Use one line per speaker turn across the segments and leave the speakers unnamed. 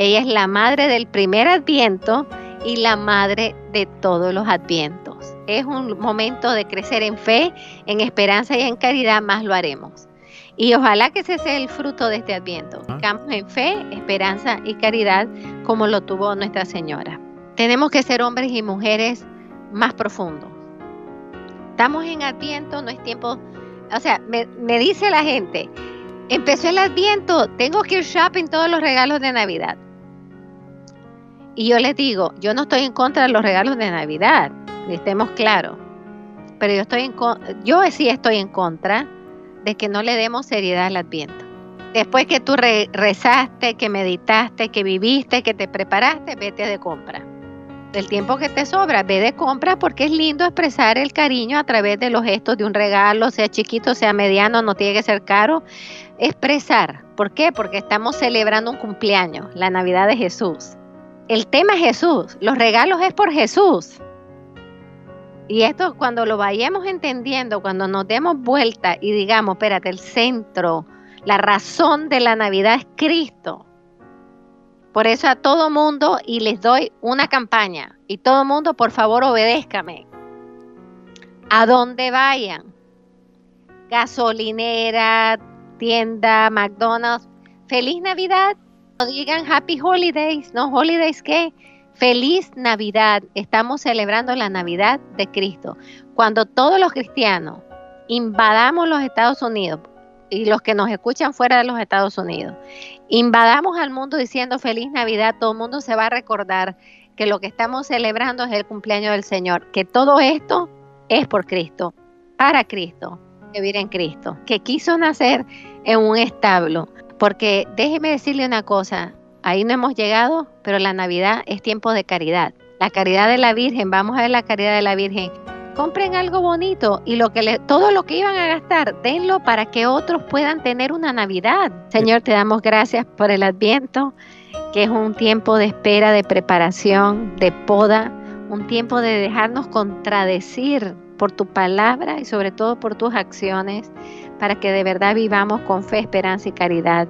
Ella es la madre del primer adviento y la madre de todos los advientos. Es un momento de crecer en fe, en esperanza y en caridad, más lo haremos. Y ojalá que ese sea el fruto de este adviento. Crezcamos en fe, esperanza y caridad como lo tuvo Nuestra Señora. Tenemos que ser hombres y mujeres más profundos. Estamos en adviento, no es tiempo... O sea, me, me dice la gente, empezó el adviento, tengo que ir shopping todos los regalos de Navidad. Y yo les digo, yo no estoy en contra de los regalos de Navidad, estemos claros. Pero yo estoy en yo sí estoy en contra de que no le demos seriedad al Adviento. Después que tú rezaste, que meditaste, que viviste, que te preparaste, vete de compra. El tiempo que te sobra, ve de compra porque es lindo expresar el cariño a través de los gestos de un regalo, sea chiquito, sea mediano, no tiene que ser caro. Expresar. ¿Por qué? Porque estamos celebrando un cumpleaños, la Navidad de Jesús. El tema es Jesús, los regalos es por Jesús. Y esto cuando lo vayamos entendiendo, cuando nos demos vuelta y digamos, espérate, el centro, la razón de la Navidad es Cristo. Por eso a todo mundo, y les doy una campaña, y todo mundo, por favor, obedézcame. A donde vayan, gasolinera, tienda, McDonald's, feliz Navidad. No digan Happy Holidays, no Holidays qué, Feliz Navidad. Estamos celebrando la Navidad de Cristo. Cuando todos los cristianos invadamos los Estados Unidos y los que nos escuchan fuera de los Estados Unidos, invadamos al mundo diciendo feliz Navidad, todo el mundo se va a recordar que lo que estamos celebrando es el cumpleaños del Señor, que todo esto es por Cristo, para Cristo, vivir en Cristo, que quiso nacer en un establo. Porque déjeme decirle una cosa, Ahí no hemos llegado, pero la Navidad es tiempo de caridad. La caridad de la Virgen, vamos a ver la caridad de la Virgen. Compren algo bonito y lo que todo lo que iban a gastar, denlo para que otros puedan tener una Navidad. Señor, te damos gracias por el Adviento, que es un tiempo de espera, de preparación, de poda, un tiempo de dejarnos contradecir por tu palabra y sobre todo por tus acciones, para que de verdad vivamos con fe, esperanza y caridad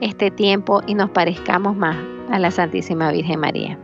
este tiempo y nos parezcamos más a la Santísima Virgen María.